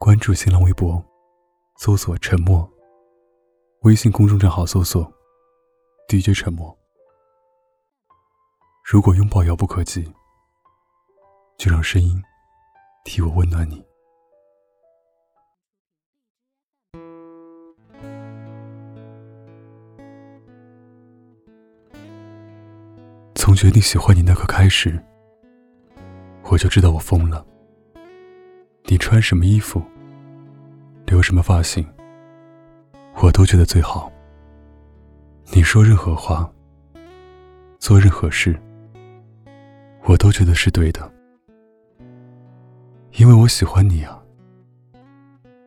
关注新浪微博，搜索“沉默”。微信公众账号搜索 “DJ 沉默”。如果拥抱遥不可及，就让声音替我温暖你。从决定喜欢你那刻开始，我就知道我疯了。你穿什么衣服，留什么发型，我都觉得最好。你说任何话，做任何事，我都觉得是对的。因为我喜欢你啊，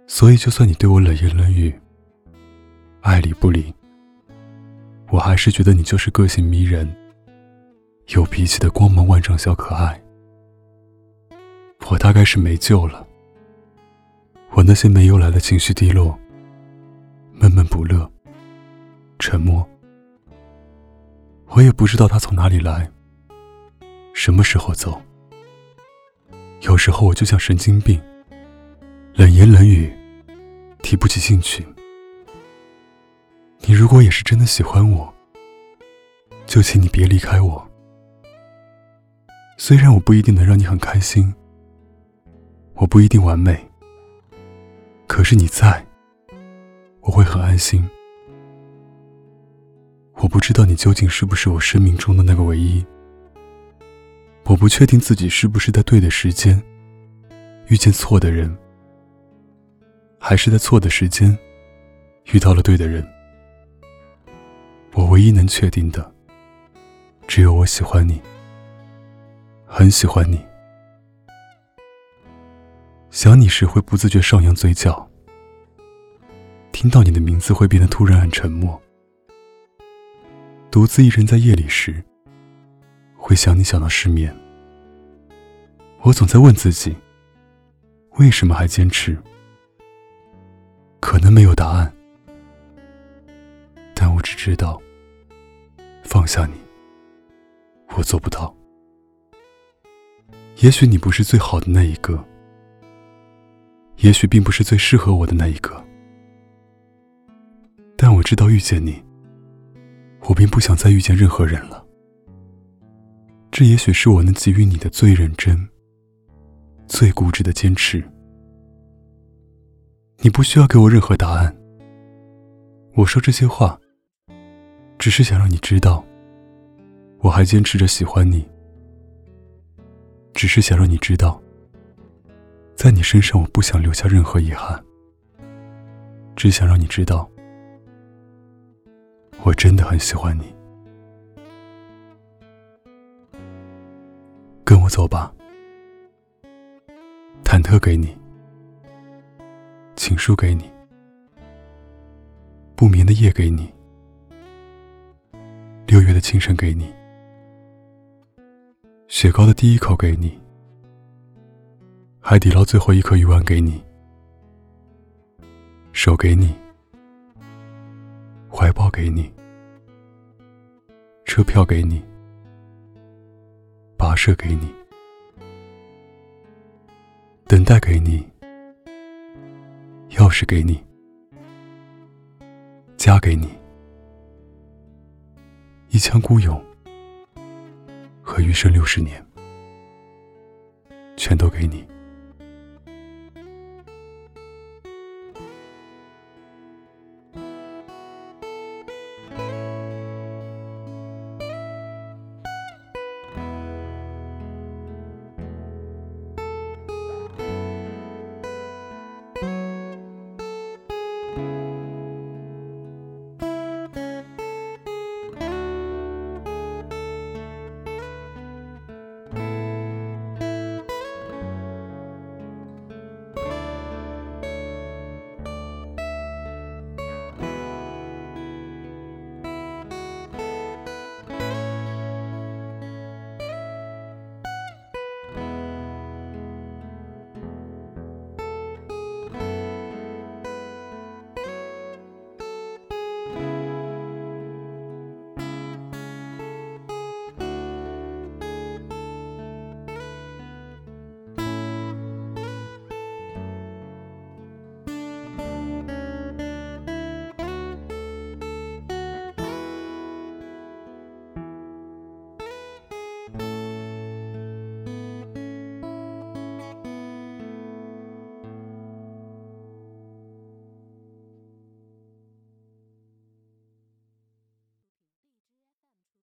所以就算你对我冷言冷语，爱理不理，我还是觉得你就是个性迷人。有脾气的光芒万丈小可爱，我大概是没救了。我那些没由来的情绪低落，闷闷不乐，沉默。我也不知道他从哪里来，什么时候走。有时候我就像神经病，冷言冷语，提不起兴趣。你如果也是真的喜欢我，就请你别离开我。虽然我不一定能让你很开心，我不一定完美，可是你在，我会很安心。我不知道你究竟是不是我生命中的那个唯一，我不确定自己是不是在对的时间遇见错的人，还是在错的时间遇到了对的人。我唯一能确定的，只有我喜欢你。很喜欢你，想你时会不自觉上扬嘴角，听到你的名字会变得突然很沉默，独自一人在夜里时，会想你想到失眠。我总在问自己，为什么还坚持？可能没有答案，但我只知道，放下你，我做不到。也许你不是最好的那一个，也许并不是最适合我的那一个，但我知道遇见你，我便不想再遇见任何人了。这也许是我能给予你的最认真、最固执的坚持。你不需要给我任何答案。我说这些话，只是想让你知道，我还坚持着喜欢你。只是想让你知道，在你身上我不想留下任何遗憾。只想让你知道，我真的很喜欢你。跟我走吧，忐忑给你，情书给你，不眠的夜给你，六月的清晨给你。雪糕的第一口给你，海底捞最后一颗鱼丸给你，手给你，怀抱给你，车票给你，跋涉给你，等待给你，钥匙给你，家给你，一腔孤勇。和余生六十年，全都给你。